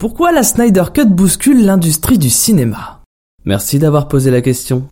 Pourquoi la Snyder Cut bouscule l'industrie du cinéma? Merci d'avoir posé la question.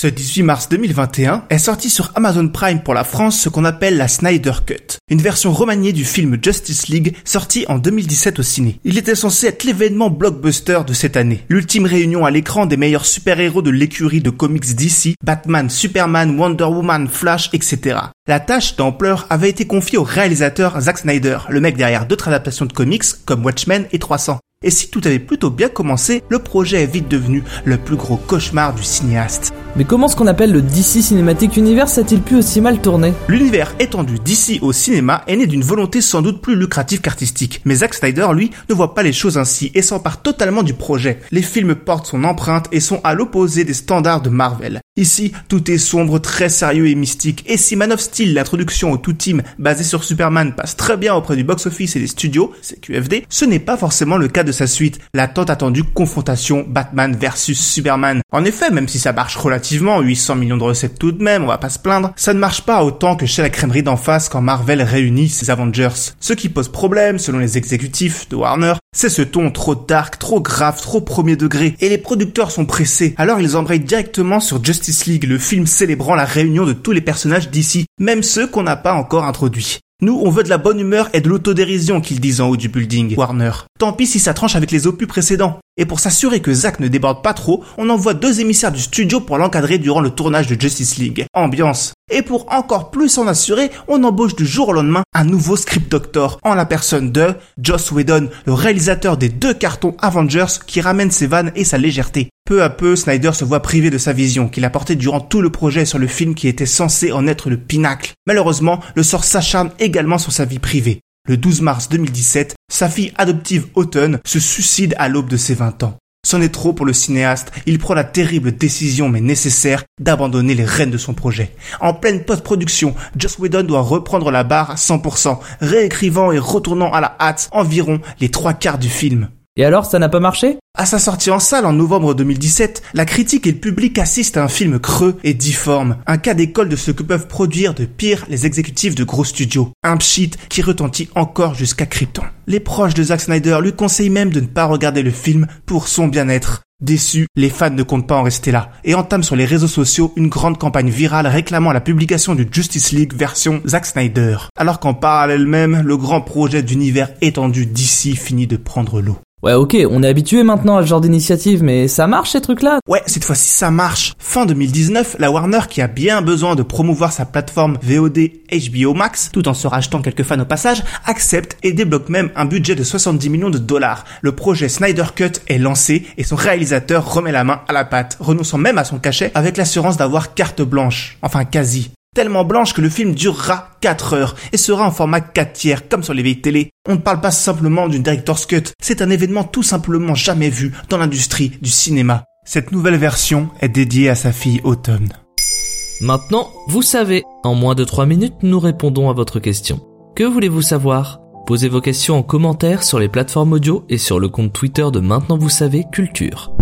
Ce 18 mars 2021 est sorti sur Amazon Prime pour la France ce qu'on appelle la Snyder Cut, une version remaniée du film Justice League sorti en 2017 au ciné. Il était censé être l'événement blockbuster de cette année, l'ultime réunion à l'écran des meilleurs super-héros de l'écurie de comics DC, Batman, Superman, Wonder Woman, Flash, etc. La tâche d'ampleur avait été confiée au réalisateur Zack Snyder, le mec derrière d'autres adaptations de comics comme Watchmen et 300. Et si tout avait plutôt bien commencé, le projet est vite devenu le plus gros cauchemar du cinéaste. Mais comment ce qu'on appelle le DC Cinematic Universe a-t-il pu aussi mal tourner? L'univers étendu d'ici au cinéma est né d'une volonté sans doute plus lucrative qu'artistique. Mais Zack Snyder, lui, ne voit pas les choses ainsi et s'empare totalement du projet. Les films portent son empreinte et sont à l'opposé des standards de Marvel. Ici, tout est sombre, très sérieux et mystique. Et si Man of Steel, l'introduction au tout team basé sur Superman, passe très bien auprès du box-office et des studios, c'est QFD, ce n'est pas forcément le cas de sa suite, la tant attendue confrontation Batman versus Superman. En effet, même si ça marche relativement, 800 millions de recettes tout de même, on va pas se plaindre, ça ne marche pas autant que chez la crèmerie d'en face quand Marvel réunit ses Avengers. Ce qui pose problème, selon les exécutifs de Warner, c'est ce ton trop dark, trop grave, trop premier degré, et les producteurs sont pressés, alors ils embrayent directement sur Justice League, le film célébrant la réunion de tous les personnages d'ici, même ceux qu'on n'a pas encore introduits. Nous, on veut de la bonne humeur et de l'autodérision, qu'ils disent en haut du building, Warner. Tant pis si ça tranche avec les opus précédents. Et pour s'assurer que Zack ne déborde pas trop, on envoie deux émissaires du studio pour l'encadrer durant le tournage de Justice League. Ambiance. Et pour encore plus s'en assurer, on embauche du jour au lendemain un nouveau script doctor en la personne de Joss Whedon, le réalisateur des deux cartons Avengers qui ramène ses vannes et sa légèreté. Peu à peu, Snyder se voit privé de sa vision qu'il a portée durant tout le projet sur le film qui était censé en être le pinacle. Malheureusement, le sort s'acharne également sur sa vie privée. Le 12 mars 2017, sa fille adoptive Autumn se suicide à l'aube de ses 20 ans. C'en est trop pour le cinéaste, il prend la terrible décision mais nécessaire d'abandonner les rênes de son projet. En pleine post-production, Joss Whedon doit reprendre la barre à 100%, réécrivant et retournant à la hâte environ les trois quarts du film. Et alors, ça n'a pas marché? À sa sortie en salle en novembre 2017, la critique et le public assistent à un film creux et difforme, un cas d'école de ce que peuvent produire de pire les exécutifs de gros studios, un pchit qui retentit encore jusqu'à Krypton. Les proches de Zack Snyder lui conseillent même de ne pas regarder le film pour son bien-être. Déçus, les fans ne comptent pas en rester là et entament sur les réseaux sociaux une grande campagne virale réclamant la publication du Justice League version Zack Snyder. Alors qu'en parallèle même, le grand projet d'univers étendu d'ici finit de prendre l'eau. Ouais, ok, on est habitué maintenant à ce genre d'initiative, mais ça marche ces trucs-là Ouais, cette fois-ci ça marche. Fin 2019, la Warner qui a bien besoin de promouvoir sa plateforme VOD HBO Max, tout en se rachetant quelques fans au passage, accepte et débloque même un budget de 70 millions de dollars. Le projet Snyder Cut est lancé et son réalisateur remet la main à la pâte, renonçant même à son cachet avec l'assurance d'avoir carte blanche. Enfin quasi tellement blanche que le film durera 4 heures et sera en format 4 tiers comme sur les vieilles télé. On ne parle pas simplement d'une director's cut, c'est un événement tout simplement jamais vu dans l'industrie du cinéma. Cette nouvelle version est dédiée à sa fille Autumn. Maintenant, vous savez, en moins de 3 minutes, nous répondons à votre question. Que voulez-vous savoir? Posez vos questions en commentaire sur les plateformes audio et sur le compte Twitter de Maintenant vous savez Culture.